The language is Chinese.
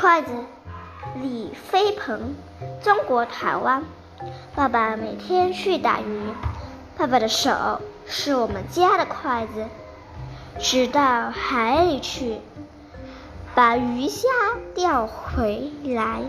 筷子李飞鹏中国台湾。爸爸每天去打鱼爸爸的手是我们家的筷子直到海里去把鱼虾钓回来。